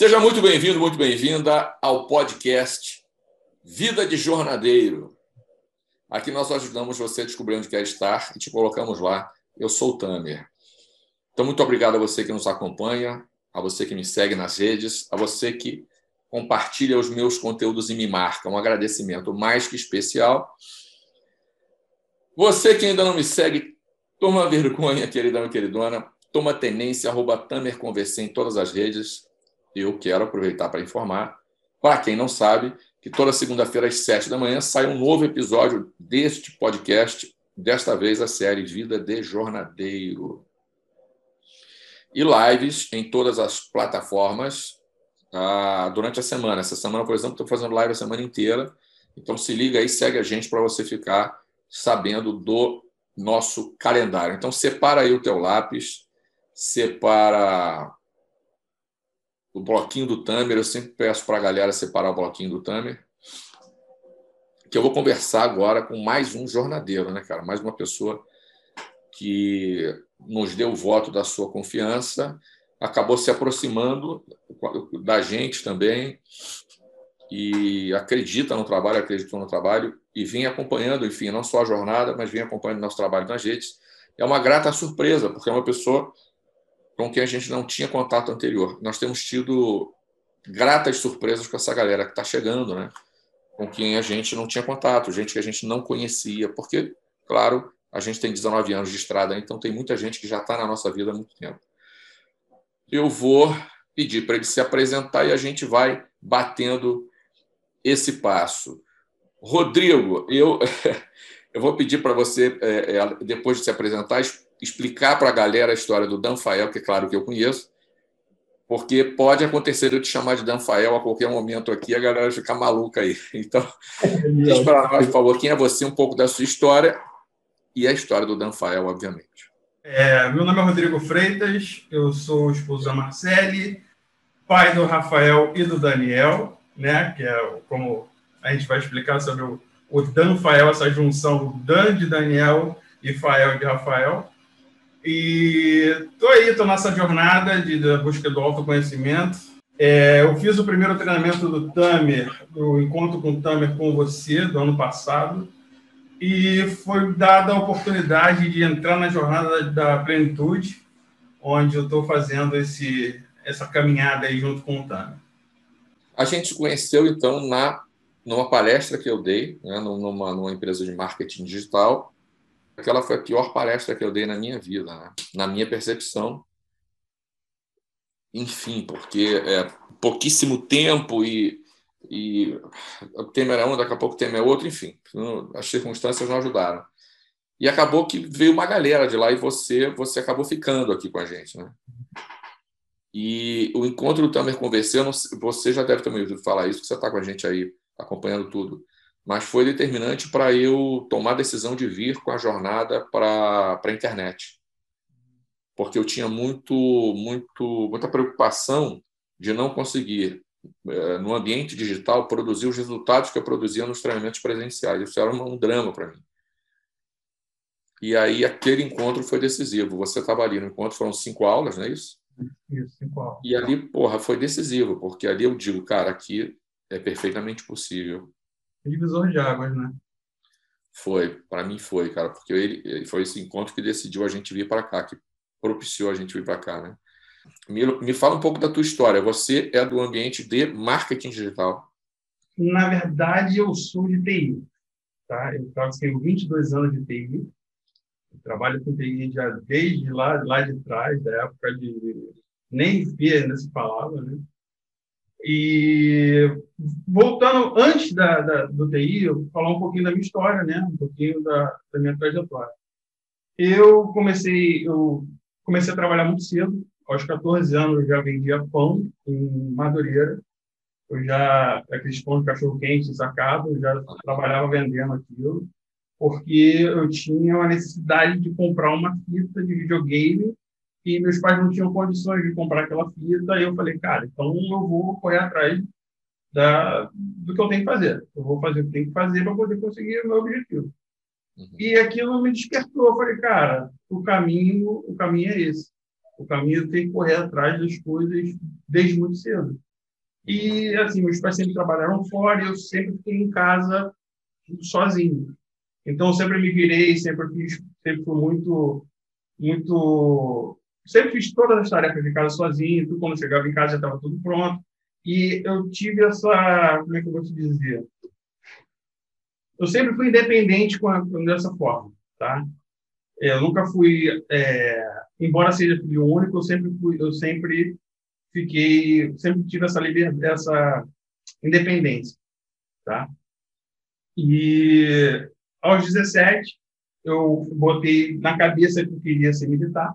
Seja muito bem-vindo, muito bem-vinda ao podcast Vida de Jornadeiro. Aqui nós ajudamos você a descobrir onde quer estar e te colocamos lá. Eu sou o Tamer. Então, muito obrigado a você que nos acompanha, a você que me segue nas redes, a você que compartilha os meus conteúdos e me marca. Um agradecimento mais que especial. Você que ainda não me segue, toma vergonha, queridão e queridona. Toma tenência, arroba Tamer Conversei em todas as redes eu quero aproveitar para informar, para quem não sabe, que toda segunda-feira às sete da manhã sai um novo episódio deste podcast, desta vez a série Vida de Jornadeiro. E lives em todas as plataformas ah, durante a semana. Essa semana, por exemplo, estou fazendo live a semana inteira. Então se liga aí, segue a gente para você ficar sabendo do nosso calendário. Então separa aí o teu lápis, separa o bloquinho do Tamer. Eu sempre peço para a galera separar o bloquinho do Tamer. Que eu vou conversar agora com mais um jornadeiro, né, cara? Mais uma pessoa que nos deu o voto da sua confiança, acabou se aproximando da gente também e acredita no trabalho, acreditou no trabalho e vem acompanhando, enfim, não só a jornada, mas vem acompanhando nosso trabalho nas redes. É uma grata surpresa, porque é uma pessoa com quem a gente não tinha contato anterior. Nós temos tido gratas surpresas com essa galera que está chegando, né? com quem a gente não tinha contato, gente que a gente não conhecia, porque, claro, a gente tem 19 anos de estrada, então tem muita gente que já está na nossa vida há muito tempo. Eu vou pedir para ele se apresentar e a gente vai batendo esse passo. Rodrigo, eu, eu vou pedir para você, é, é, depois de se apresentar, explicar para a galera a história do Danfael, que é claro que eu conheço, porque pode acontecer eu te chamar de Danfael a qualquer momento aqui, a galera ficar maluca aí. Então, diz para nós, por favor, quem é você, um pouco da sua história e a história do Danfael, obviamente. É, meu nome é Rodrigo Freitas, eu sou esposo da Marcele, pai do Rafael e do Daniel, né, que é como a gente vai explicar sobre o, o Danfael, essa junção do Dan de Daniel e Fael de Rafael. E tô aí, tô nessa jornada de, busca do autoconhecimento. É, eu fiz o primeiro treinamento do Tamer, do encontro com o Tamer com você, do ano passado, e foi dada a oportunidade de entrar na jornada da plenitude, onde eu estou fazendo esse, essa caminhada aí junto com o Tamer. A gente conheceu, então, na numa palestra que eu dei, né, numa, numa empresa de marketing digital, aquela foi a pior palestra que eu dei na minha vida, né? na minha percepção. Enfim, porque é pouquíssimo tempo e, e o tema era um, daqui a pouco o tema é outro, enfim, as circunstâncias não ajudaram. E acabou que veio uma galera de lá e você você acabou ficando aqui com a gente, né? E o encontro do Tamer Converseu, você já deve ter ouvido falar isso, porque você está com a gente aí acompanhando tudo mas foi determinante para eu tomar a decisão de vir com a jornada para a internet. Porque eu tinha muito, muito, muita preocupação de não conseguir, eh, no ambiente digital, produzir os resultados que eu produzia nos treinamentos presenciais. Isso era um drama para mim. E aí aquele encontro foi decisivo. Você estava ali no encontro, foram cinco aulas, não é isso? Isso, cinco aulas. E ali, porra, foi decisivo, porque ali eu digo, cara, aqui é perfeitamente possível divisor de águas, né? Foi, para mim foi, cara, porque ele, foi esse encontro que decidiu a gente vir para cá, que propiciou a gente vir para cá, né? Me, me fala um pouco da tua história. Você é do ambiente de marketing digital? Na verdade, eu sou de TI. Tá? Eu tenho 22 anos de TI. Trabalho com TI já desde lá, lá de trás, da época de nem via ainda se falava, né? E voltando antes da, da, do TI, eu vou falar um pouquinho da minha história, né? Um pouquinho da, da minha trajetória. Eu comecei, eu comecei a trabalhar muito cedo. Aos 14 anos eu já vendia pão em Madureira. Eu já, aqueles pão de cachorro-quente sacado, eu já trabalhava vendendo aquilo, porque eu tinha uma necessidade de comprar uma fita de videogame e meus pais não tinham condições de comprar aquela fita, e eu falei, cara, então eu vou correr atrás da, do que eu tenho que fazer. Eu vou fazer o que tenho que fazer para poder conseguir o meu objetivo. Uhum. E aquilo me despertou. Eu falei, cara, o caminho, o caminho é esse. O caminho tem que correr atrás das coisas desde muito cedo. E, assim, meus pais sempre trabalharam fora e eu sempre fiquei em casa sozinho. Então, eu sempre me virei, sempre fiz, sempre fui muito, muito... Sempre fiz todas as tarefas de casa sozinho. Tudo, quando chegava em casa já estava tudo pronto. E eu tive essa... Como é que eu vou te dizer? Eu sempre fui independente com a, dessa forma, tá? Eu nunca fui... É, embora seja filho único, eu sempre fui... Eu sempre fiquei, sempre tive essa liberdade, essa independência, tá? E aos 17 eu botei na cabeça que eu queria ser militar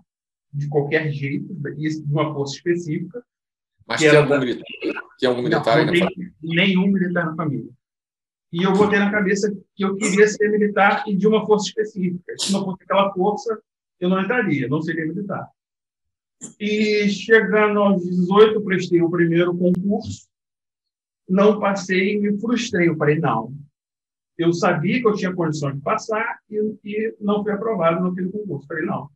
de qualquer jeito, de uma força específica. Mas tem algum, da... militar, tem algum militar não, família? Nenhum militar na família. E eu botei na cabeça que eu queria ser militar e de uma força específica. Se não fosse aquela força, eu não entraria, não seria militar. E chegando aos 18, prestei o primeiro concurso, não passei e me frustrei. Eu falei, não. Eu sabia que eu tinha condição de passar e, e não fui aprovado naquele concurso. Eu falei, não.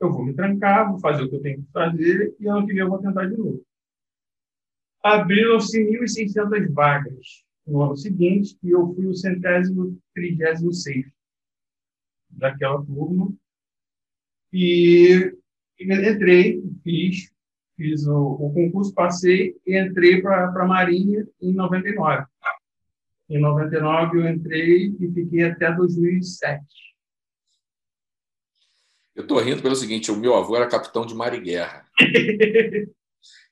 Eu vou me trancar, vou fazer o que eu tenho que fazer e ano que vem eu vou tentar de novo. Abriram-se 1.600 vagas no ano seguinte e eu fui o centésimo, trigésimo sexto daquela turma. E entrei, fiz, fiz o, o concurso, passei e entrei para a Marinha em 99. Em 99 eu entrei e fiquei até 2007. Eu estou rindo pelo seguinte: o meu avô era capitão de mar e guerra.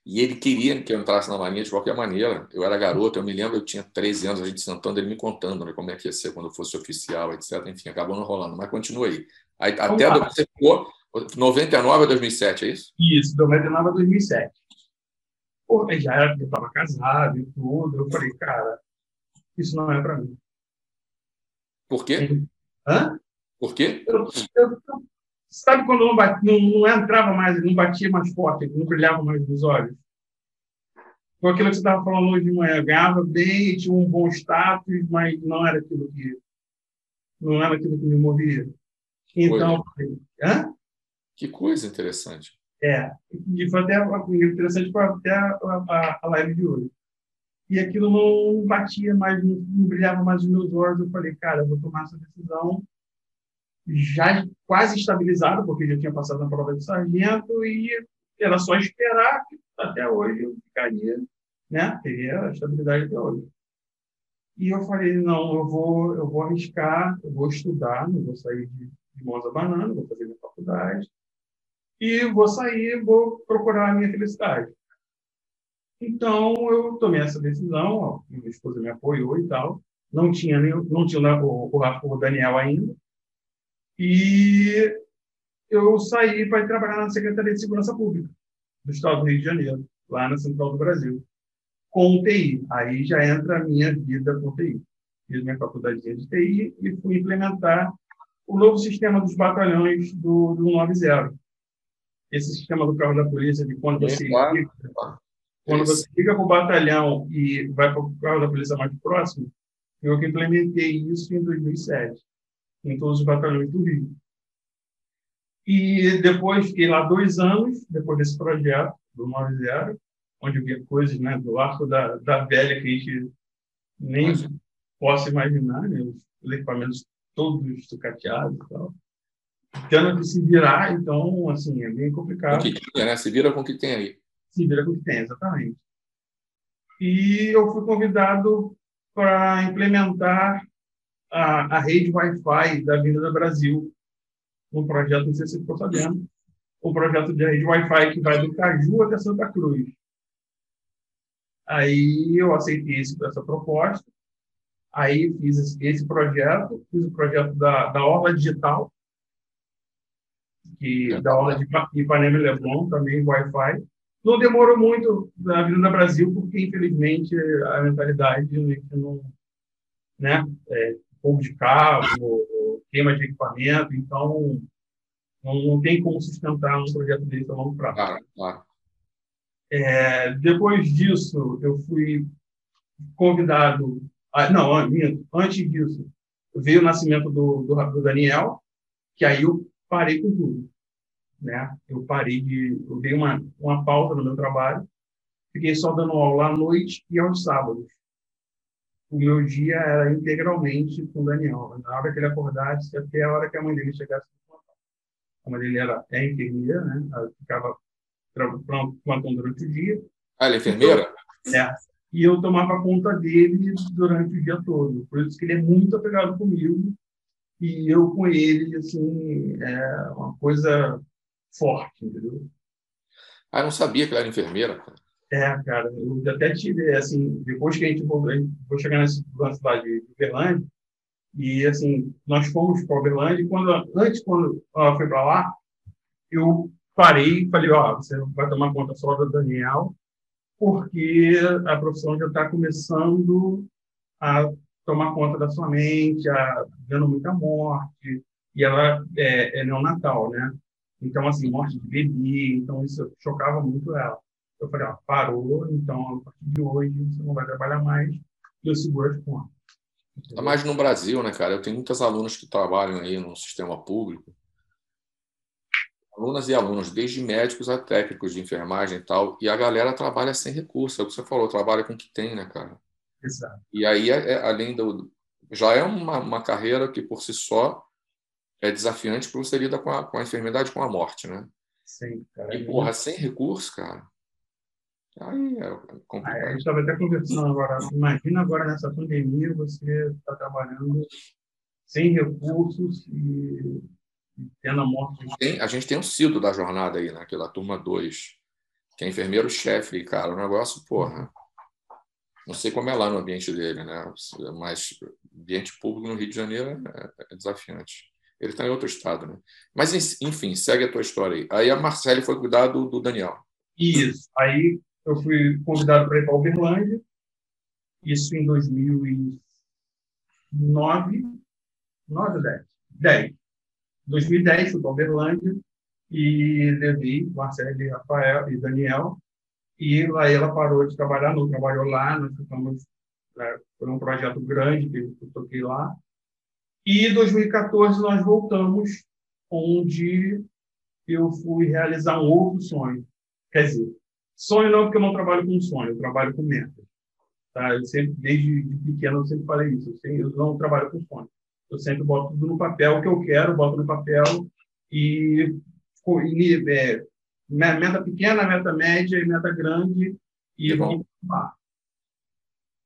e ele queria que eu entrasse na Marinha de qualquer maneira. Eu era garoto, eu me lembro, eu tinha 13 anos, a gente sentando, ele me contando né, como é que ia ser quando eu fosse oficial, etc. Enfim, acabou não rolando, mas continua aí. aí até você ficou 99 a 2007, é isso? Isso, 99 a 2007. Pô, já era, eu estava casado e tudo. Eu falei, cara, isso não é para mim. Por quê? Hã? Por quê? Eu, eu, sabe quando não, não, não, entrava mais, não batia mais forte, não brilhava mais nos olhos? Foi aquilo que você estava falando hoje de manhã. Ganhava bem, tinha um bom status, mas não era aquilo que não era aquilo que me movia. Então, falei, hã? Que coisa interessante. É, e foi até interessante para até a, a, a, live de hoje. E aquilo não batia mais, não, não brilhava mais os meus olhos. Eu falei, cara, eu vou tomar essa decisão já quase estabilizado, porque já tinha passado na prova de sargento e era só esperar que até hoje eu ficaria, né? Teria a estabilidade até hoje. E eu falei, não, eu vou, eu vou arriscar, eu vou estudar, não vou sair de, de banana, vou fazer minha faculdade, e vou sair, vou procurar a minha felicidade. Então, eu tomei essa decisão, ó, minha esposa me apoiou e tal, não tinha, nem, não tinha o, o, o Daniel ainda, e eu saí para trabalhar na Secretaria de Segurança Pública do Estado do Rio de Janeiro, lá na Central do Brasil, com TI. Aí já entra a minha vida com TI. Fiz minha faculdade de TI e fui implementar o novo sistema dos batalhões do, do 90 esse sistema do carro da polícia, de quando você, é, liga, quando você liga para o batalhão e vai para o carro da polícia mais próximo, eu que implementei isso em 2007, em todos os batalhões do Rio. E depois fiquei lá dois anos, depois desse projeto do 90, onde eu via coisas né, do arco da, da velha que a gente nem Mas... possa imaginar, né, os equipamentos todos sucateados e tal tendo que se virar, então, assim, é bem complicado. O que tinha, né? Se vira com o que tem aí. Se vira com o que tem, exatamente. E eu fui convidado para implementar a, a rede Wi-Fi da Avenida Brasil, um projeto, não sei se você ficou sabendo, um projeto de rede Wi-Fi que vai do Caju até Santa Cruz. Aí eu aceitei esse, essa proposta, aí fiz esse, esse projeto, fiz o projeto da, da Orla Digital, que da aula de Ipanema e Leblon, também Wi-Fi. Não demorou muito na Avenida Brasil, porque, infelizmente, a mentalidade não, né, é, fogo de cabo, queima de equipamento, então não, não, tem como sustentar um projeto desse a longo prazo. Claro, claro. É, depois disso, eu fui convidado. A, não, antes disso, veio o nascimento do, do, do Daniel, que aí eu parei com tudo. Né? Eu parei de. Eu dei uma, uma pausa no meu trabalho, fiquei só dando aula à noite e aos sábados. O meu dia era integralmente com o Daniel. Na hora que ele acordasse, até a hora que a mãe dele chegasse. A mãe dele era, é enfermeira, né? Ela ficava plantão durante o dia. Ah, ela é enfermeira? É. E eu tomava conta dele durante o dia todo. Por isso que ele é muito apegado comigo. E eu com ele, assim, é uma coisa forte, entendeu? Ah, eu não sabia que ela era enfermeira, cara. É, cara, eu até tive, assim, depois que a gente vou, vou chegar nessa cidade de Uberlândia, e, assim, nós fomos para Uberlândia, e quando, antes, quando ela foi para lá, eu parei e falei, ó, oh, você vai tomar conta só do Daniel, porque a profissão já está começando a tomar conta da sua mente, a, vendo muita morte, e ela é, é neonatal, né? Então, assim, morte de bebê, então isso chocava muito ela. Eu falei, ó, parou, então a partir de hoje você não vai trabalhar mais e eu seguro as contas. Tá mais no Brasil, né, cara? Eu tenho muitas alunas que trabalham aí no sistema público. Alunas e alunos, desde médicos a técnicos de enfermagem e tal. E a galera trabalha sem recurso. É o que você falou, trabalha com o que tem, né, cara? Exato. E aí, é, é, além do. Já é uma, uma carreira que, por si só, é desafiante porque você lida com a, com a enfermidade, com a morte, né? Sim, cara. E, porra, sem recurso, cara. Aí é complicado. a gente estava até conversando agora. Imagina agora nessa pandemia você está trabalhando sem recursos e, e tendo a morte. Tem, a gente tem um Cido da jornada aí, né? turma 2, que é enfermeiro-chefe, cara. O negócio, porra. Não sei como é lá no ambiente dele, né? Mas ambiente público no Rio de Janeiro é, é desafiante. Ele está em outro estado, né? Mas, enfim, segue a tua história aí. Aí a Marcele foi cuidar do, do Daniel. Isso. Aí eu fui convidado para ir para Uberlândia, isso em 2009, 9 ou 10? 10. 2010 fui para Uberlândia e levei Marcelo e Rafael e Daniel e aí ela parou de trabalhar, não trabalhou lá, nós ficamos, é, foi um projeto grande que eu toquei lá. E em 2014 nós voltamos, onde eu fui realizar um outro sonho. Quer dizer, Sonho não, porque eu não trabalho com sonho, eu trabalho com meta. Tá? Eu sempre, desde pequeno, eu sempre falei isso. Eu, não trabalho com sonho. Eu sempre boto tudo no papel o que eu quero, boto no papel e, e é, meta pequena, meta média e meta grande e vamos lá.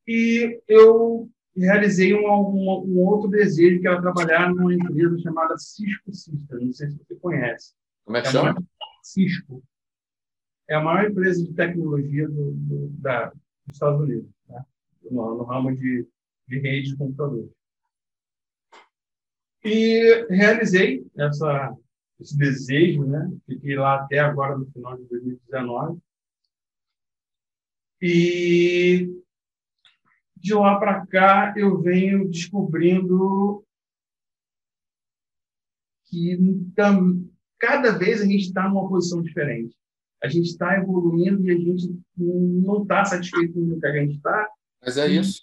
E eu realizei um, um, um, outro desejo que era trabalhar numa empresa chamada Cisco Systems. Não sei se você conhece. Como é que é chama? Cisco é a maior empresa de tecnologia do, do, da, dos Estados Unidos, né? no, no, ramo de, de rede de computadores. E realizei essa, esse desejo, né? Fiquei lá até agora, no final de 2019. E de lá para cá eu venho descobrindo que cada vez a gente está numa posição diferente a gente está evoluindo e a gente não está satisfeito com o que a gente está. Mas é isso.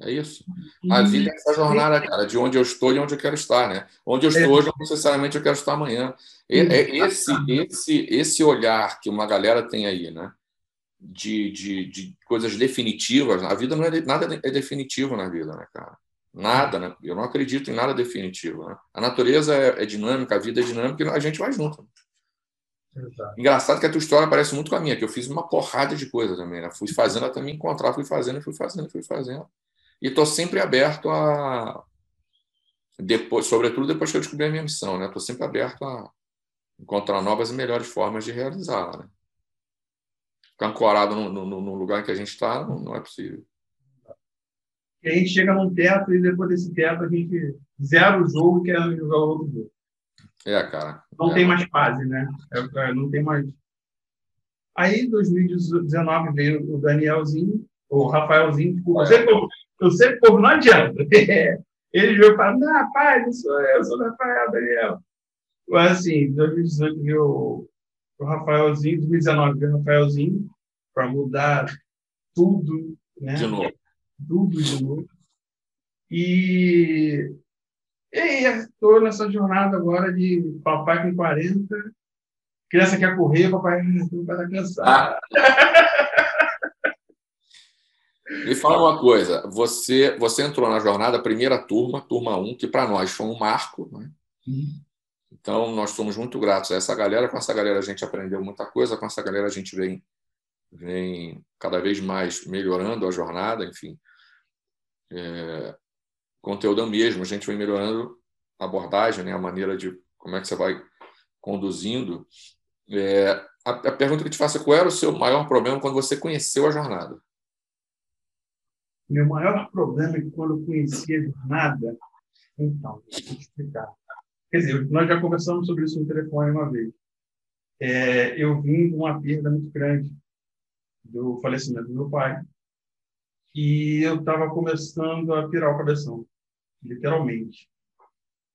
É isso. A vida é essa jornada, cara, de onde eu estou e onde eu quero estar, né? Onde eu estou é. hoje, não necessariamente eu quero estar amanhã. É esse, esse, esse olhar que uma galera tem aí, né? De, de, de coisas definitivas. A vida não é nada é definitivo na vida, né, cara? Nada, né? Eu não acredito em nada definitivo. Né? A natureza é, é dinâmica, a vida é dinâmica e a gente vai junto. Exato. Engraçado que a tua história parece muito com a minha, que eu fiz uma porrada de coisa também. Né? Fui fazendo até me encontrar, fui fazendo, fui fazendo, fui fazendo. E estou sempre aberto a. Depois, sobretudo depois que eu descobri a minha missão, né? Estou sempre aberto a encontrar novas e melhores formas de realizá-la. Né? Ficar ancorado no, no, no, lugar que a gente está não, não é possível. E a gente chega num teto e depois desse teto a gente zera o jogo e quer jogar outro jogo. É, cara. Não é. tem mais fase, né? É, é não tem mais. Aí, em 2019, veio o Danielzinho, o Rafaelzinho, desculpa. Eu sei como, eu sei como não adianta. Ele veio e falou: Não, pai, não sou eu, sou o Rafael, Daniel. Mas, assim, em 2018 veio o Rafaelzinho, 2019 veio o Rafaelzinho, para mudar tudo, né? De novo. Tudo de novo. E e estou nessa jornada agora de papai com 40, criança quer correr, papai, está cansado. Ah. Me fala uma coisa, você, você entrou na jornada, primeira turma, turma 1, que para nós foi um marco, né? Uhum. Então, nós somos muito gratos a essa galera. Com essa galera, a gente aprendeu muita coisa. Com essa galera, a gente vem, vem cada vez mais melhorando a jornada. Enfim, é, conteúdo é mesmo. A gente vem melhorando a abordagem, né? a maneira de como é que você vai conduzindo. É, a, a pergunta que te faço é qual era o seu maior problema quando você conheceu a jornada? Meu maior problema é que quando eu conheci a jornada, então, deixa eu explicar. Quer dizer, nós já conversamos sobre isso no telefone uma vez. É, eu vim de uma perda muito grande do falecimento do meu pai. E eu estava começando a pirar o cabeção, literalmente.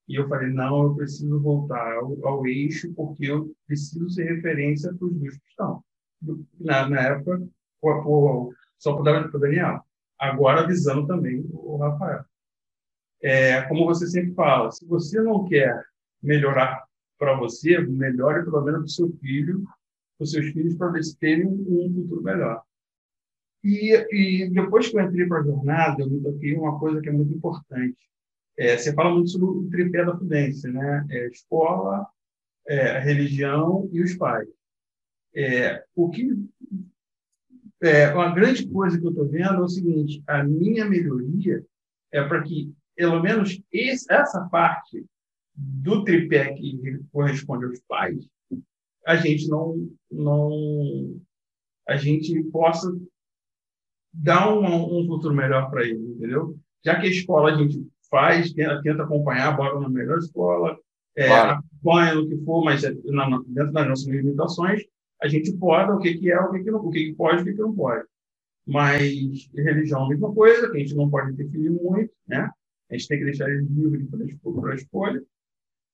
E eu falei, não, eu preciso voltar ao, ao eixo, porque eu preciso ser referência para os meus cristãos. Na, na época, o, o, só para o Daniel. Agora, visando também o Rafael. É, como você sempre fala, se você não quer melhorar para você, melhore pelo menos para o seu filho, para os seus filhos, para eles terem um futuro melhor. E, e depois que eu entrei para a jornada, eu me toquei uma coisa que é muito importante. É, você fala muito sobre o tripé da prudência, né? É, escola, é, a religião e os pais. É, o que é, uma grande coisa que eu estou vendo é o seguinte: a minha melhoria é para que, pelo menos, esse, essa parte do tripé que corresponde aos pais, a gente não, não a gente possa dar um, um futuro melhor para ele, entendeu? Já que a escola a gente faz, tenta, tenta acompanhar, bora na melhor escola, é, claro. acompanha no que for, mas é, dentro das nossas limitações, a gente pode o que, que é, o que, que não, o que, que pode, o que, que não pode. Mas religião é a mesma coisa, que a gente não pode interferir muito, né? A gente tem que deixar ele livre para a escolha.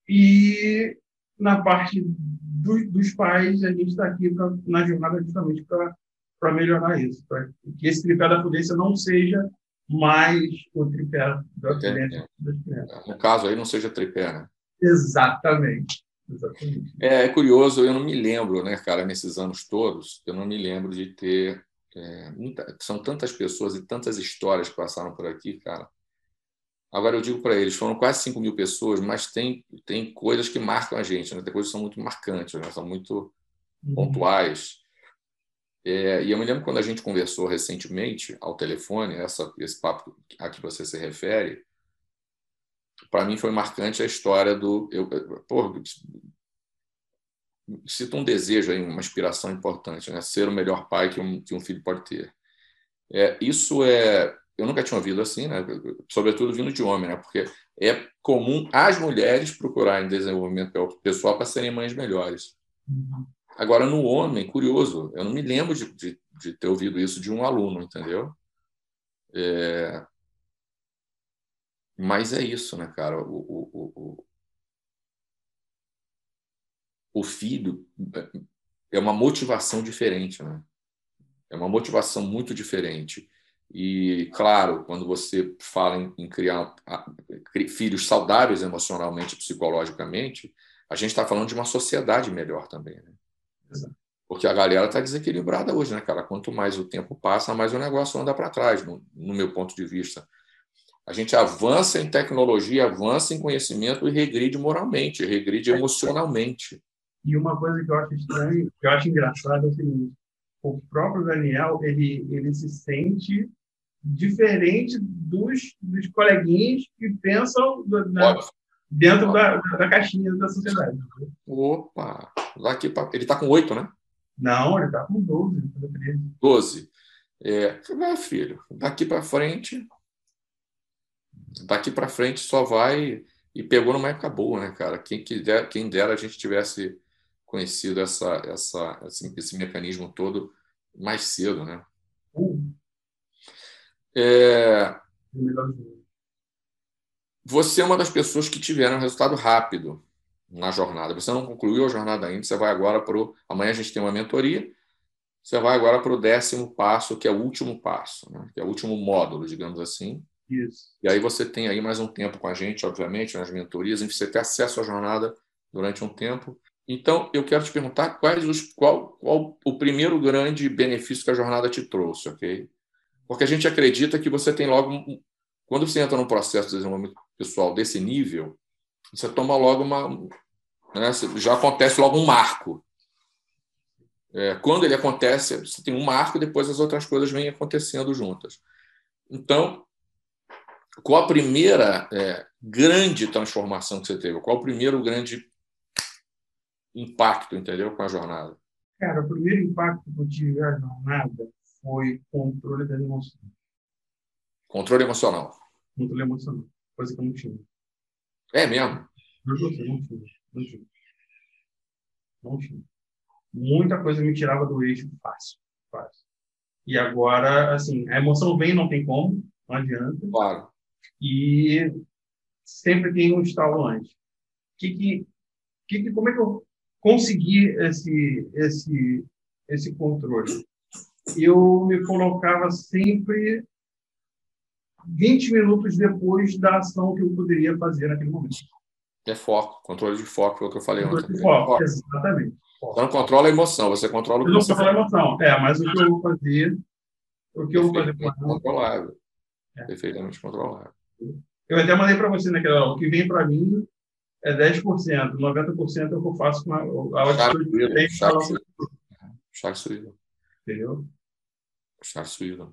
E na parte do, dos pais, a gente está aqui pra, na jornada justamente para melhorar isso, para que esse tripé da prudência não seja mais o tripé da das crianças. No caso aí, não seja tripé, né? Exatamente. Exatamente. É, é, curioso, eu não me lembro, né, cara, nesses anos todos, eu não me lembro de ter. É, muita, são tantas pessoas e tantas histórias que passaram por aqui, cara. Agora eu digo para eles, foram quase 5 mil pessoas, mas tem, tem coisas que marcam a gente, né? tem coisas que são muito marcantes, né? são muito uhum. pontuais. É, e eu me lembro quando a gente conversou recentemente ao telefone, essa, esse papo a que você se refere, para mim foi marcante a história do. Eu, pô, cita um desejo aí, uma inspiração importante, né? ser o melhor pai que um, que um filho pode ter. É, isso é eu nunca tinha ouvido assim, né? sobretudo vindo de homem, né? porque é comum as mulheres procurarem desenvolvimento pessoal para serem mães melhores. Agora, no homem, curioso, eu não me lembro de, de, de ter ouvido isso de um aluno, entendeu? É... Mas é isso, né, cara? O, o, o, o filho é uma motivação diferente, né? É uma motivação muito diferente. E, claro, quando você fala em, em criar filhos saudáveis emocionalmente psicologicamente, a gente está falando de uma sociedade melhor também. Né? Exato. Porque a galera está desequilibrada hoje, né, cara? Quanto mais o tempo passa, mais o negócio anda para trás, no, no, meu ponto de vista. A gente avança em tecnologia, avança em conhecimento e regride moralmente, regride emocionalmente. E uma coisa que eu acho estranho, que eu acho engraçado é o seguinte: o próprio Daniel ele, ele se sente diferente dos, dos coleguinhas que pensam do, na, dentro da, da caixinha da sociedade. Opa! Daqui pra, ele está com oito, né? Não, ele está com doze. Doze. É, meu filho, daqui para frente, daqui para frente só vai e pegou numa época boa, né, cara? Quem quiser, quem dera a gente tivesse conhecido essa, essa, esse, esse mecanismo todo mais cedo, né? É... Você é uma das pessoas que tiveram resultado rápido na jornada. Você não concluiu a jornada ainda, você vai agora para o. Amanhã a gente tem uma mentoria. Você vai agora para o décimo passo, que é o último passo, né? que é o último módulo, digamos assim. Isso. E aí você tem aí mais um tempo com a gente, obviamente, nas mentorias, em que você tem acesso à jornada durante um tempo. Então, eu quero te perguntar quais os, qual, qual o primeiro grande benefício que a jornada te trouxe, ok? Porque a gente acredita que você tem logo. Quando você entra num processo de desenvolvimento pessoal desse nível, você toma logo uma. Né, já acontece logo um marco. É, quando ele acontece, você tem um marco, depois as outras coisas vêm acontecendo juntas. Então, qual a primeira é, grande transformação que você teve? Qual o primeiro grande impacto, entendeu, com a jornada? Cara, o primeiro impacto que eu tive na jornada foi controle das emoções. Controle emocional. Controle emocional. Coisa que eu não tinha. É mesmo? Não tinha, não tinha. Não tinha. Não tinha. Muita coisa me tirava do eixo fácil. Fácil. E agora, assim, a emoção vem, não tem como, não adianta. Claro. E sempre tem um estalo antes. Que, que, que, como é que eu consegui esse, esse, esse controle? Eu me colocava sempre 20 minutos depois da ação que eu poderia fazer naquele momento. É foco, controle de foco, foi o que eu falei controle ontem. De foco, foco. exatamente. Você não controla a emoção, você controla o que eu não você controla a emoção, é, mas o que eu vou fazer, o que eu vou fazer. Controlável. É. Perfeitamente controlável. Eu até mandei para você naquela aula, o que vem para mim é 10%, 90% é o que eu faço com a, a aula de Charles Sweden. Entendeu? Charles Sweden.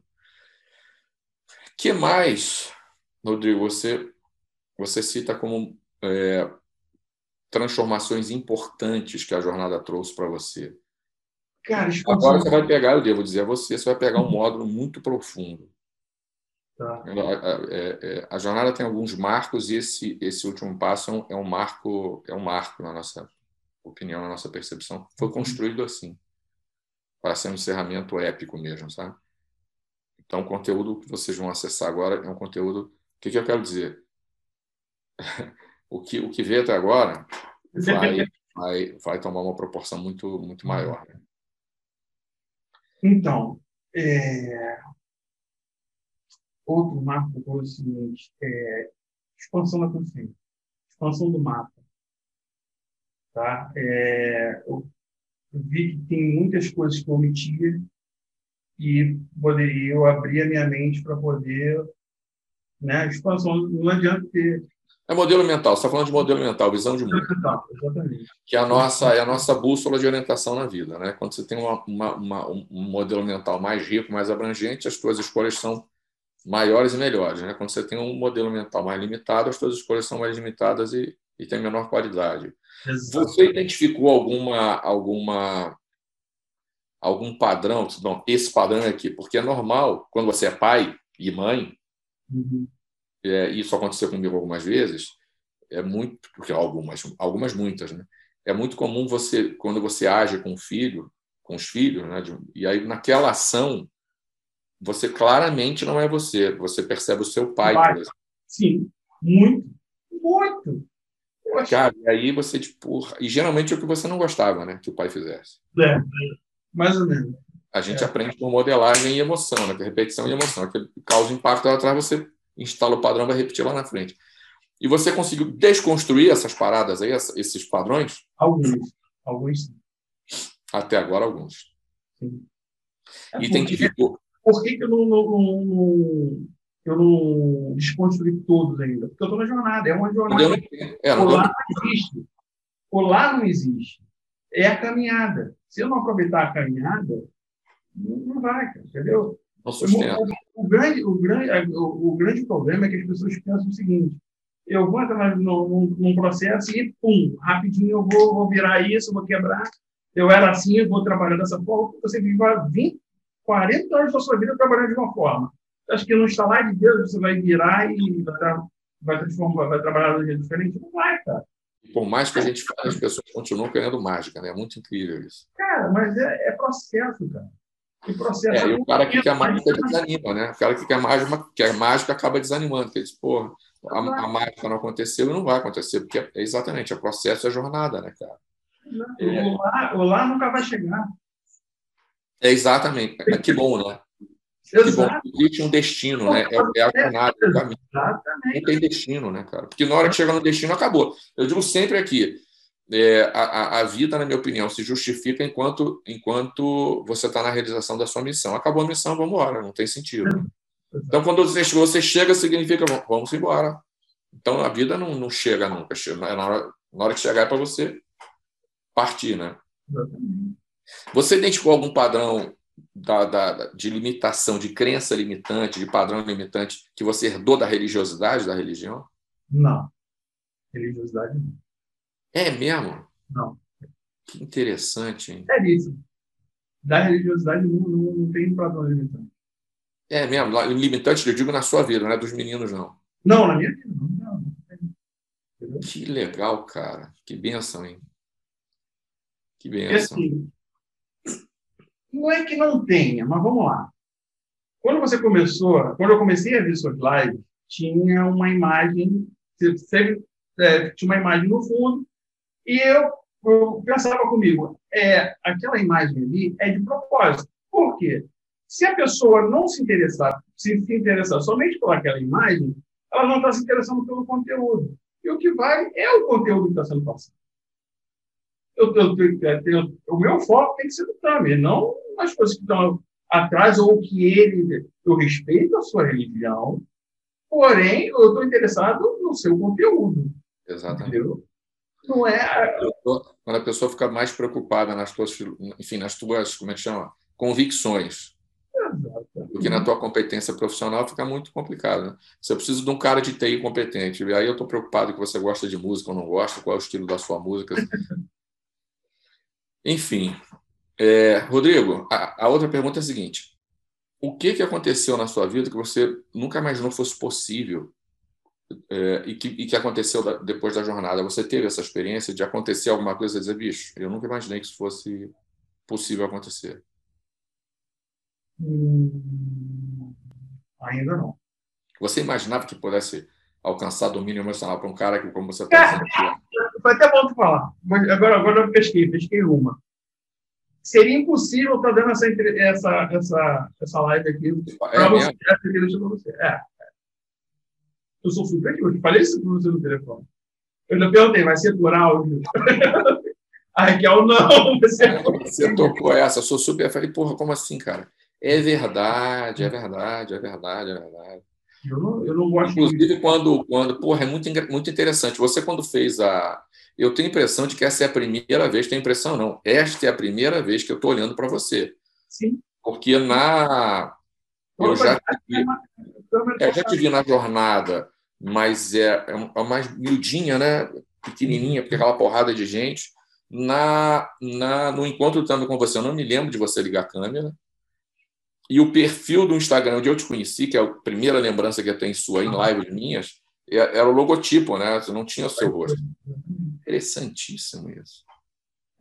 Que mais, Rodrigo, você, você cita como é, transformações importantes que a jornada trouxe para você? Cara, Agora você vai pegar, eu devo dizer a você, você vai pegar um módulo muito profundo. Tá. A, a, a, a, jornada tem alguns marcos e esse, esse último passo é um marco, é um marco na nossa opinião, na nossa percepção. Foi uhum. construído assim, para ser um encerramento épico mesmo, sabe? Então, o conteúdo que vocês vão acessar agora é um conteúdo. O que, que eu quero dizer? o que o que veio até agora vai vai, vai tomar uma proporção muito muito maior. Né? Então, é... outro marco foi o seguinte: é... expansão da consciência, expansão do mapa. Tá? É... Eu vi que tem muitas coisas que eu omitia e poderia eu abrir a minha mente para poder, né? Expansão não adianta ter é modelo mental, você está falando de modelo mental, visão de mundo. Que é a nossa, é a nossa bússola de orientação na vida. Né? Quando você tem uma, uma, uma, um modelo mental mais rico, mais abrangente, as suas escolhas são maiores e melhores. Né? Quando você tem um modelo mental mais limitado, as suas escolhas são mais limitadas e, e têm menor qualidade. Exato. Você identificou alguma, alguma algum padrão? Não, esse padrão é aqui, porque é normal, quando você é pai e mãe, uhum é, isso aconteceu comigo algumas vezes, é muito, porque algumas, algumas muitas, né? É muito comum você, quando você age com o filho, com os filhos, né? De, e aí naquela ação, você claramente não é você, você percebe o seu pai. pai. Sim, muito, muito. Cara, e aí você, tipo, e geralmente é o que você não gostava, né? Que o pai fizesse. É, mais ou menos. A gente é. aprende com modelagem e emoção, né? Repetição e emoção. Aquele causa impacto lá atrás, você instala o padrão, vai repetir lá na frente. E você conseguiu desconstruir essas paradas aí, esses padrões? Alguns. Alguns sim. Até agora, alguns. Sim. É Identificou. Por que, que eu não, não, não, eu não desconstruí todos ainda? Porque eu estou na jornada. É uma jornada. Não é, não lá não existe. O lá não existe. É a caminhada. Se eu não aproveitar a caminhada, não vai, entendeu? Não sustenta. O, o, grande, o, grande, o, o, grande problema é que as pessoas pensam o seguinte: eu vou entrar num, num processo e, pum, rapidinho eu vou, vou virar isso, vou quebrar. Eu era assim, eu vou trabalhar dessa forma. Você vive 20, 40 anos da sua vida trabalhando de uma forma. Acho que no instalar de Deus você vai virar e vai, vai, transformar, vai trabalhar de um jeito diferente? Não vai, cara. Por mais que a gente fale, as pessoas continuam querendo mágica, né? É muito incrível isso. Cara, mas é, é processo, cara. Que processo é, e o cara que quer mágica desanima, né? O cara que quer mágica, quer mágica acaba desanimando, porque ele diz, pô, a, a, mágica não aconteceu e não vai acontecer, porque é exatamente, é processo, é jornada, né, cara? É. O, lá, o lá nunca vai chegar. É exatamente. É, que bom, né? Bom. Existe um destino, né? É, é a jornada, é o caminho. Não tem destino, né, cara? Porque na hora que chega no destino, acabou. Eu digo sempre aqui, é, a, a, vida, na minha opinião, se justifica enquanto, enquanto você está na realização da sua missão. Acabou a missão, vamos embora, não tem sentido. Então, quando você, você chega, significa vamos embora. Então, a vida não, não chega nunca. Na hora, na hora que chegar é para você partir, né? Você identificou algum padrão da, da, de limitação, de crença limitante, de padrão limitante que você herdou da religiosidade, da religião? Não. Religiosidade não. É mesmo? Não. Que interessante, hein? É isso. Da religiosidade não, não, não tem padrão limitante. É mesmo, limitante, eu digo na sua vida, não é dos meninos, não. Não, na minha vida, não. não, não. Que legal, cara. Que benção, hein? Que benção. Assim, não é que não tenha, mas vamos lá. Quando você começou, quando eu comecei a ver suas lives, tinha uma imagem, você, é, tinha uma imagem no fundo, e eu, eu pensava comigo, é, aquela imagem ali é de propósito. Por quê? Se a pessoa não se interessar, se, se interessar somente por aquela imagem, ela não está se interessando pelo conteúdo. E o que vale é o conteúdo que está sendo passado. Eu, eu, o meu foco tem que ser no Tamer, não as coisas que estão atrás ou que ele. Eu respeito a sua religião, porém, eu estou interessado no seu conteúdo. Exatamente. Entendeu? Não é. Quando a pessoa fica mais preocupada nas tuas, enfim, nas tuas, como é que chama? Convicções porque na tua competência profissional fica muito complicado. Né? Você precisa de um cara de TI competente. E aí eu estou preocupado que você gosta de música ou não gosta, qual é o estilo da sua música. Enfim. É, Rodrigo, a, a, outra pergunta é a seguinte. O que, que aconteceu na sua vida que você nunca imaginou fosse possível é, e, que, e, que, aconteceu da, depois da jornada? Você teve essa experiência de acontecer alguma coisa e dizer, bicho, eu nunca imaginei que isso fosse possível acontecer. Hum, ainda não. Você imaginava que pudesse alcançar domínio emocional para um cara que, como você está é, Foi até bom tu falar. Agora, agora eu pesquei, pesquei uma. Seria impossível estar dando essa, essa, essa, essa live aqui é para você, essa para você. É, é. Eu sou super eu falei isso para você no telefone. Eu ainda perguntei, vai ser por áudio? A Raquel, não. Você, você tocou essa, eu sou super. Eu falei, porra, como assim, cara? É verdade, é verdade, é verdade, é verdade. Eu não, eu não gosto Inclusive, quando, quando. Porra, é muito, muito interessante. Você, quando fez a. Eu tenho a impressão de que essa é a primeira vez, tenho impressão não. Esta é a primeira vez que eu estou olhando para você. Sim. Porque na. Eu já te vi, é, já te vi na jornada, mas é, é mais miudinha, né? Pequenininha, porque aquela porrada de gente. Na, na, no encontro também com você, eu não me lembro de você ligar a câmera. E o perfil do Instagram onde eu te conheci, que é a primeira lembrança que eu tenho sua em lives minhas, é, era o logotipo, né? Você não tinha o seu rosto. Interessantíssimo isso.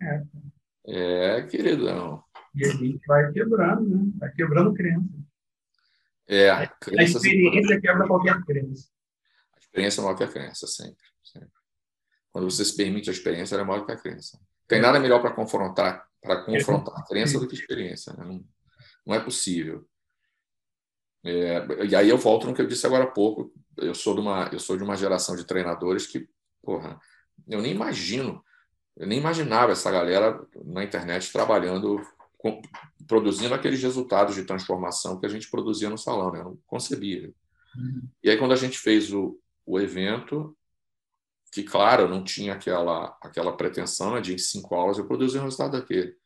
É, é queridão. E a gente vai quebrando, né? Vai quebrando crença. É, a, a experiência quebra qualquer crença. A experiência é maior que a crença, sempre, sempre. Quando você se permite a experiência, ela é maior que a crença. Tem nada melhor para confrontar, para confrontar a crença do que a experiência. Né? Não, não é possível. É, e aí eu volto no que eu disse agora há pouco. Eu sou de uma, eu sou de uma geração de treinadores que, porra, eu nem imagino, eu nem imaginava essa galera na internet trabalhando, com, produzindo aqueles resultados de transformação que a gente produzia no salão, né? Eu não concebia. Uhum. E aí quando a gente fez o, o evento, que claro, não tinha aquela aquela pretensão né, de em cinco aulas eu produzir um resultado daquele,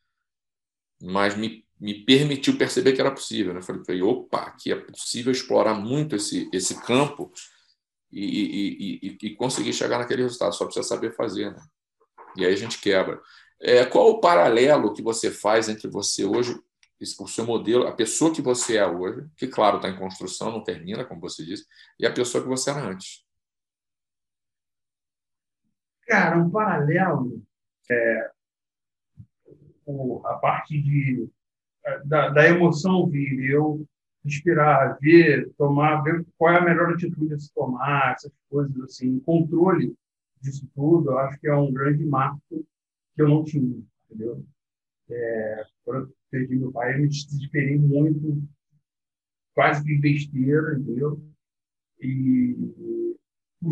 mas me me permitiu perceber que era possível. Né? Falei, opa, aqui é possível explorar muito esse, esse campo e, e, e, e conseguir chegar naquele resultado, só precisa saber fazer. Né? E aí a gente quebra. É, qual o paralelo que você faz entre você hoje, o seu modelo, a pessoa que você é hoje, que, claro, está em construção, não termina, como você disse, e a pessoa que você era antes? Cara, um paralelo é a parte de da, da emoção vir, eu inspirar, ver, tomar, ver qual é a melhor atitude a se tomar, essas coisas assim, controle disso tudo, eu acho que é um grande marco que eu não tinha, entendeu? É, quando eu perdi meu pai, eu me desesperei muito, quase que besteira, entendeu? E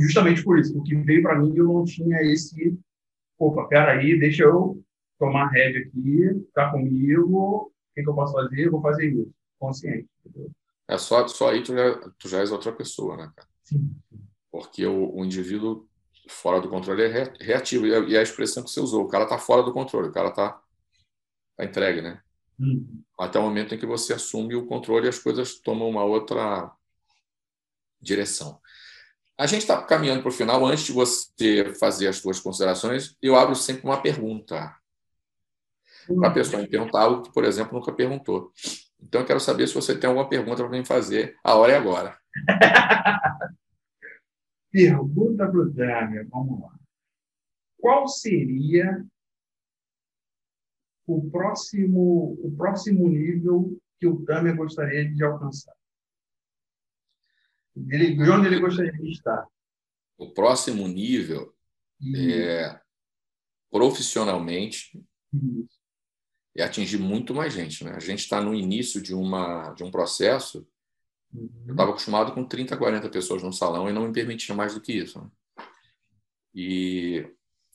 justamente por isso, porque veio para mim eu não tinha esse opa, peraí, deixa eu tomar rédea aqui, tá comigo, que, que eu posso fazer? Eu vou fazer isso, consciente. Entendeu? É só, só aí tu já, tu já és outra pessoa, né, cara? Sim. Porque o, o indivíduo fora do controle é reativo. E a, e a expressão que você usou, o cara está fora do controle, o cara está tá entregue, né? Uhum. Até o momento em que você assume o controle e as coisas tomam uma outra direção. A gente está caminhando para o final. Antes de você fazer as suas considerações, eu abro sempre uma pergunta. Para a pessoa me perguntar algo que, por exemplo, nunca perguntou. Então, eu quero saber se você tem alguma pergunta para me fazer. A hora é agora. pergunta para o Damian, vamos lá. Qual seria o próximo, o próximo nível que o Damian gostaria de alcançar? Ele, de onde ele gostaria de estar? O próximo nível é profissionalmente Isso. É atingir muito mais gente. Né? A gente está no início de, uma, de um processo. Uhum. Eu estava acostumado com 30, 40 pessoas no salão e não me permitia mais do que isso. Né? E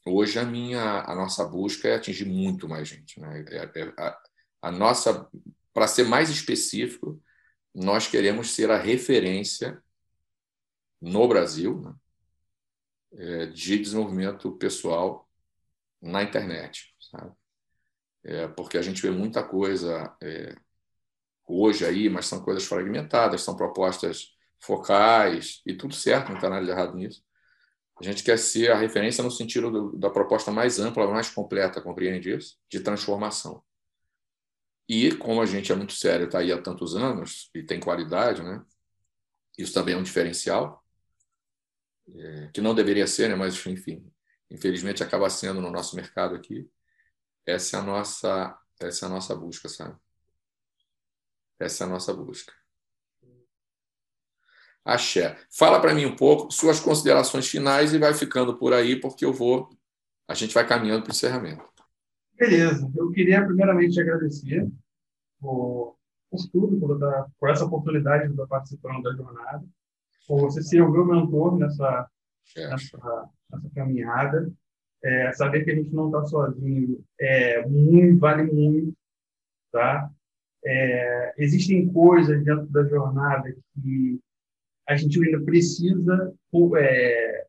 hoje a minha a nossa busca é atingir muito mais gente. Né? É, é, a, a nossa, para ser mais específico, nós queremos ser a referência no Brasil né, é, de desenvolvimento pessoal na internet, sabe? É, porque a gente vê muita coisa é, hoje aí, mas são coisas fragmentadas, são propostas focais e tudo certo, não está nada de errado nisso. A gente quer ser a referência no sentido do, da proposta mais ampla, mais completa, compreende isso? De transformação. E como a gente é muito sério, está aí há tantos anos e tem qualidade, né? Isso também é um diferencial é, que não deveria ser, né? mas enfim, infelizmente acaba sendo no nosso mercado aqui. Essa é a nossa, essa é a nossa busca, sabe? Essa é a nossa busca. Axé. Fala para mim um pouco suas considerações finais e vai ficando por aí, porque eu vou. A gente vai caminhando para o encerramento. Beleza. Eu queria primeiramente agradecer por, por tudo, por, por essa oportunidade de estar participando da jornada por você ser o meu mentor nessa, nessa, nessa caminhada. É, saber que a gente não está sozinho é muito, vale muito, tá? É, existem coisas dentro da jornada que a gente ainda precisa é,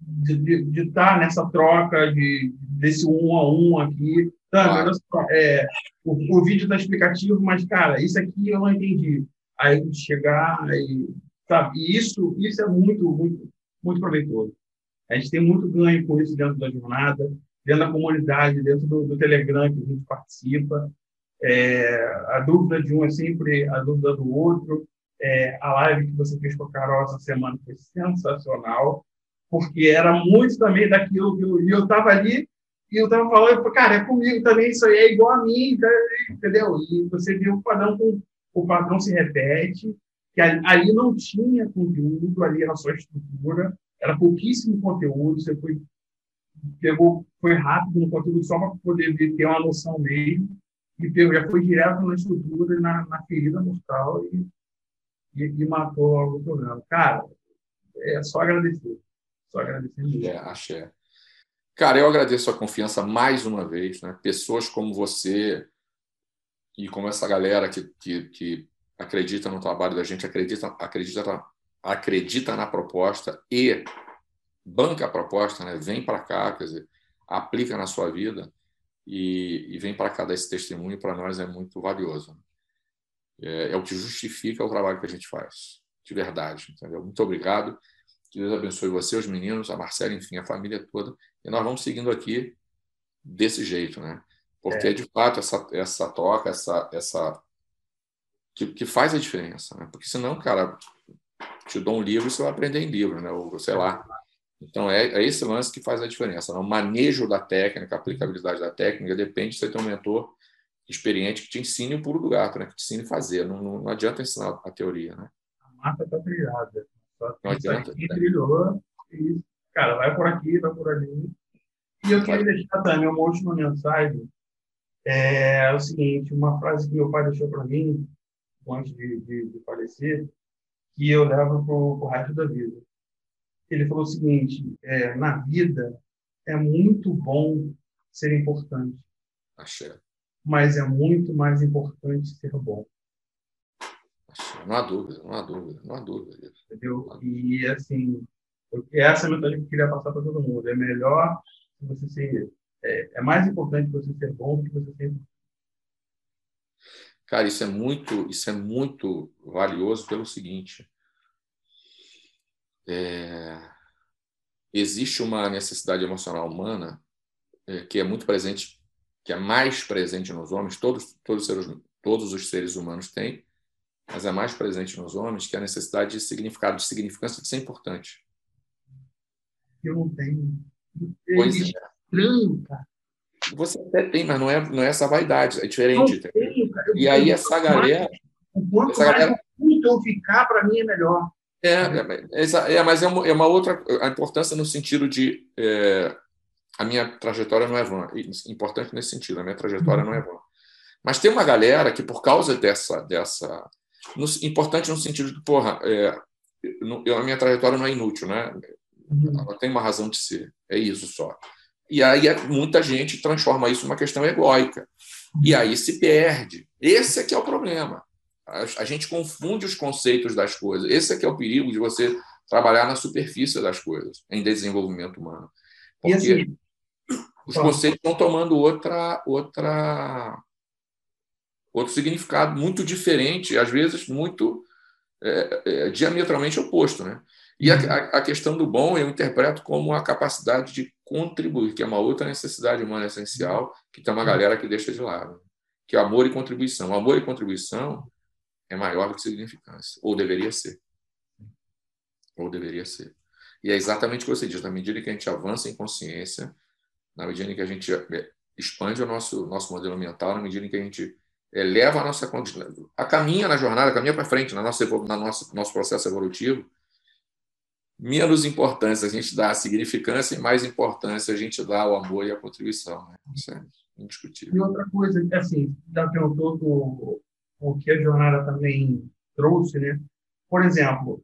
de estar tá nessa troca de desse um a um aqui. Tá, claro. é, o, o vídeo está explicativo, mas cara, isso aqui eu não entendi. Aí chegar e Sabe? E isso, isso é muito, muito, muito proveitoso. A gente tem muito ganho com isso dentro da jornada, dentro da comunidade, dentro do, do Telegram que a gente participa. É, a dúvida de um é sempre a dúvida do outro. É, a live que você fez com a Carol essa semana foi sensacional, porque era muito também daquilo que eu estava ali e eu estava falando, cara, é comigo também, isso aí é igual a mim, entendeu? E você viu o padrão, o padrão se repete, que ali não tinha conteúdo, ali era só estrutura, era pouquíssimo conteúdo, você foi pegou foi rápido no conteúdo só para poder ter uma noção mesmo e pegou, já foi direto na estrutura na, na ferida mortal e, e, e matou o programa. Cara, é só agradecer. Só agradecer mesmo. É, axé. Cara, eu agradeço a confiança mais uma vez. Né? Pessoas como você e como essa galera que, que, que acredita no trabalho da gente, acredita, acredita, acredita na proposta e banca a proposta, né? vem para cá, quer dizer, aplica na sua vida e, e vem para cá dar esse testemunho, para nós é muito valioso. É, é, o que justifica o trabalho que a gente faz, de verdade. Entendeu? Muito obrigado. Que Deus abençoe você, os meninos, a Marcela, enfim, a família toda. E nós vamos seguindo aqui desse jeito, né? Porque, é. de fato, essa, essa troca, essa, essa que, que faz a diferença, né? Porque senão, cara, te dou um livro e você vai aprender em livro, né? Ou sei lá. Então, é, é esse lance que faz a diferença. Né? O manejo da técnica, a aplicabilidade da técnica, depende de você ter um mentor experiente que te ensine o pulo do gato, né? que te ensine a fazer. Não, não, não adianta ensinar a teoria. Né? A mata está trilhada. Só não adianta. Aqui, né? trilhou, e, cara, vai por aqui, vai por ali. E eu queria deixar também uma última mensagem. É, é o seguinte, uma frase que meu pai deixou para mim, antes de, de, de falecer, que eu levo para o resto da vida. Ele falou o seguinte: é, na vida é muito bom ser importante. Achei. Mas é muito mais importante ser bom. Não há dúvida, não há dúvida, não há dúvida. Entendeu? E, assim, essa é a mensagem que eu queria passar para todo mundo. É melhor você ser. É, é mais importante você ser bom do que você ser Cara, isso é muito, isso é muito valioso pelo seguinte: é, existe uma necessidade emocional humana é, que é muito presente, que é mais presente nos homens. Todos, todos, os seres, todos os seres humanos têm, mas é mais presente nos homens que é a necessidade de significado, de significância de ser importante. Eu não tenho. Pois é. Estranho, cara. Você até tem, mas não é, não é essa vaidade, é diferente. Tenho, e aí essa galera. O quanto essa mais galera... eu ficar, para mim é melhor. É, é, é, mas é uma, é uma, outra a importância no sentido de é, a minha trajetória não é vã. Importante nesse sentido, a minha trajetória não é vã. Mas tem uma galera que, por causa dessa. dessa no, importante no sentido de, porra, é, no, a minha trajetória não é inútil, né? Uhum. Ela tem uma razão de ser. É isso só. E aí é, muita gente transforma isso numa questão egóica. E aí se perde. Esse é que é o problema. A, a gente confunde os conceitos das coisas. Esse é que é o perigo de você trabalhar na superfície das coisas, em desenvolvimento humano. Porque assim, os conceitos estão tomando outra, outra, outro significado muito diferente, às vezes muito é, é, diametralmente oposto. Né? E a, a, questão do bom eu interpreto como a capacidade de contribuir, que é uma outra necessidade humana essencial, que tem uma galera que deixa de lado, que é amor e contribuição. O amor e contribuição é maior do que significância, ou deveria ser. Ou deveria ser. E é exatamente o que você diz, na medida que a gente avança em consciência, na medida que a gente é, expande o nosso, nosso modelo mental, na medida que a gente eleva a nossa a caminha na jornada, caminha para frente na nossa na nossa nosso processo evolutivo, menos importância a gente dá a significância e mais importância a gente dá ao amor e à contribuição. Né? Isso é indiscutível. E outra coisa, assim, já perguntou o, o que a jornada também trouxe, né? Por exemplo,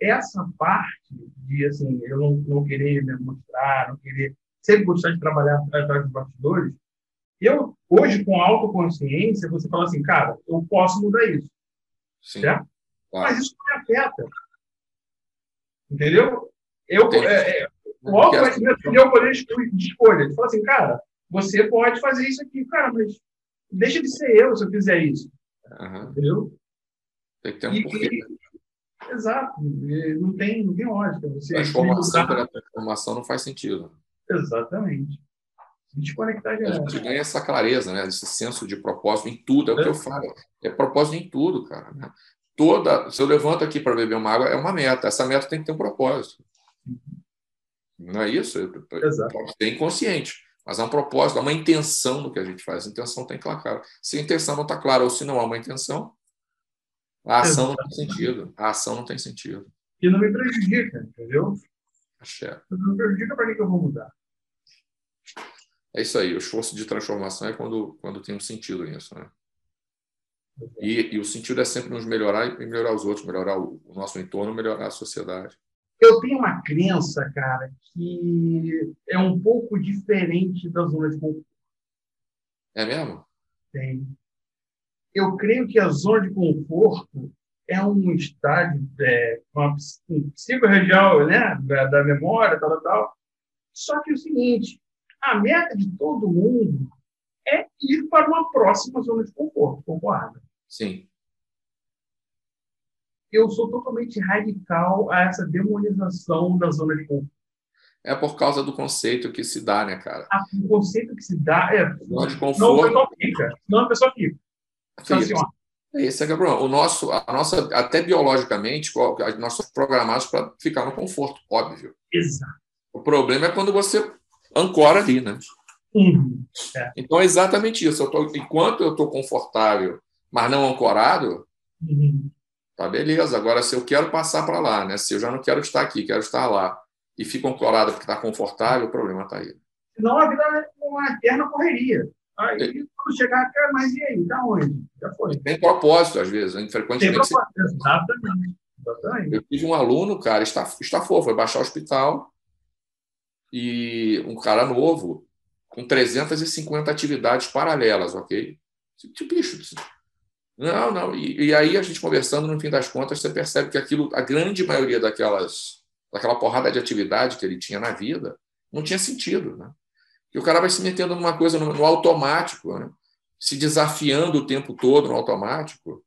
essa parte de, assim, eu não, não querer me mostrar, não querer sempre gostar de trabalhar atrás dos bastidores, eu, hoje, com autoconsciência, você fala assim, cara, eu posso mudar isso. Sim. Certo? Claro. Mas isso não me afeta. Entendeu? Eu, é, é, o autoconhecimento me deu o poder de escolha. Ele falou assim, cara, você pode fazer isso aqui, cara, mas deixa de ser eu se eu fizer isso. Uhum. Entendeu? Tem que ter um e, porquê. E, exato. Não tem, não tem lógica. Você transformação pela transformação não faz sentido. Exatamente. Desconectar A gente ganha essa clareza, né? esse senso de propósito em tudo. É o que eu falo. É propósito em tudo, cara. Né? Toda. Se eu levanto aqui para beber uma água, é uma meta. Essa meta tem que ter um propósito. Não é isso? Exato. Pode ser inconsciente, mas há um propósito, há uma intenção no que a gente faz. A intenção tem que estar clara. Se a intenção não está clara ou se não há uma intenção, a ação Exato. não tem sentido. A ação não tem sentido. E não me prejudica, entendeu? Axé. Não me prejudica, para que eu vou mudar? É isso aí. O esforço de transformação é quando, quando tem um sentido nisso, né? E, e, o sentido é sempre nos melhorar e melhorar os outros, melhorar o, o nosso entorno, melhorar a sociedade. Eu tenho uma crença, cara, que é um pouco diferente da zona de conforto. É mesmo? Tem. Eu creio que a zona de conforto é um estágio, é, uma, um né, da, da memória, tal, tal. Só que é o seguinte, a meta de todo mundo é ir para uma próxima zona de conforto, concorda? Sim. Eu sou totalmente radical a essa demonização da zona de conforto. É por causa do conceito que se dá, né, cara? Ah, o conceito que se dá é. Zona de conforto. Não, a pessoa fica. Não, a pessoa fica. Então, assim, esse é o problema. O nosso, a nossa, até biologicamente, nós somos programados para ficar no conforto, óbvio. Exato. O problema é quando você ancora ali, né? Uhum. É. Então é exatamente isso. Eu tô, enquanto eu estou confortável mas não ancorado, uhum. tá beleza. Agora, se eu quero passar para lá, né? se eu já não quero estar aqui, quero estar lá, e fico ancorado porque está confortável, o problema está aí. Senão a vida é uma eterna correria. Aí, é. quando chegar mas e aí? Da onde? Já foi. Tem propósito, às vezes. Frequentemente. Tem propósito, exatamente. exatamente. Eu tive um aluno, cara, está, está fofo, foi baixar o hospital. e um cara novo com 350 atividades paralelas, ok? Tipo, bicho, não, não. E, e, aí a gente conversando, no fim das contas, você percebe que aquilo, a grande maioria daquelas, daquela porrada de atividade que ele tinha na vida, não tinha sentido, né? E o cara vai se metendo numa coisa no, no automático, né? se desafiando o tempo todo no automático.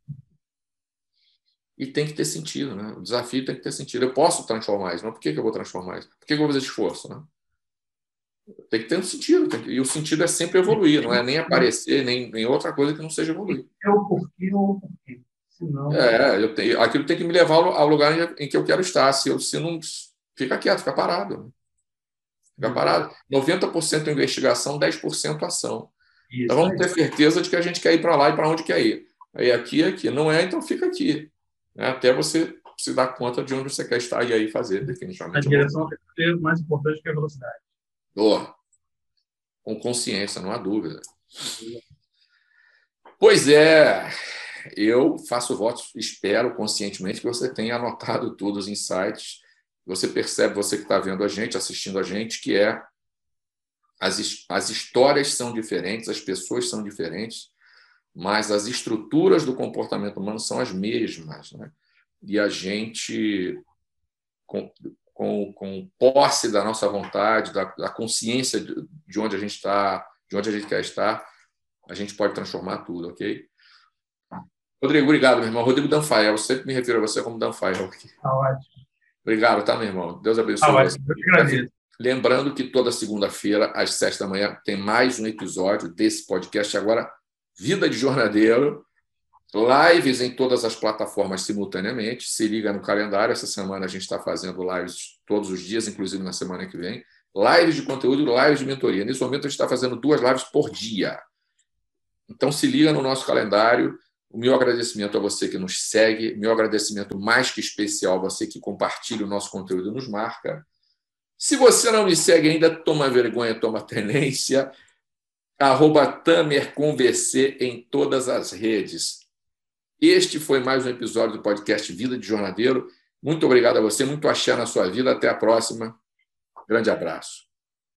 E tem que ter sentido, né? O desafio tem que ter sentido. Eu posso transformar isso, mas por que, que eu vou transformar isso? Por que, que eu vou fazer esforço, né? Tem que ter um sentido. Que... E o sentido é sempre evoluir, não é nem aparecer, nem, nem outra coisa que não seja evoluir. É o porquê ou o porquê. Senão... É, eu tenho, aquilo tem que me levar ao lugar em que eu quero estar. Se eu se não. Fica quieto, fica parado. Fica uhum. parado. 90% investigação, 10% ação. Isso então vamos ter certeza de que a gente quer ir para lá e para onde quer ir. Aí aqui, aqui. Não é, então fica aqui. Né? Até você se dar conta de onde você quer estar e aí fazer, definitivamente. A direção é mais importante que a velocidade. Oh, com consciência, não há dúvida. Pois é, eu faço votos, espero conscientemente que você tenha anotado todos os insights. Você percebe, você que está vendo a gente, assistindo a gente, que é as, as histórias são diferentes, as pessoas são diferentes, mas as estruturas do comportamento humano são as mesmas. Né? E a gente, com, com, posse da nossa vontade, da, da consciência de, de, onde a gente está, de onde a gente quer estar, a gente pode transformar tudo, ok? Rodrigo, obrigado, meu irmão. Rodrigo Danfael, eu sempre me refiro a você como Danfael. Tá ótimo. Obrigado, tá, meu irmão? Deus abençoe tá você. Ótimo. Lembrando que toda segunda-feira, às sete da manhã, tem mais um episódio desse podcast agora, Vida de Jornadeiro. Lives em todas as plataformas simultaneamente. Se liga no calendário. Essa semana a gente está fazendo lives todos os dias, inclusive na semana que vem. Lives de conteúdo lives de mentoria. Nesse momento a gente está fazendo duas lives por dia. Então se liga no nosso calendário. O meu agradecimento a você que nos segue, meu agradecimento mais que especial a você que compartilha o nosso conteúdo e nos marca. Se você não me segue ainda, toma vergonha, toma tenência. Arroba Tamer em todas as redes. Este foi mais um episódio do podcast Vida de Jornadeiro. Muito obrigado a você, muito axé na sua vida. Até a próxima. Grande abraço.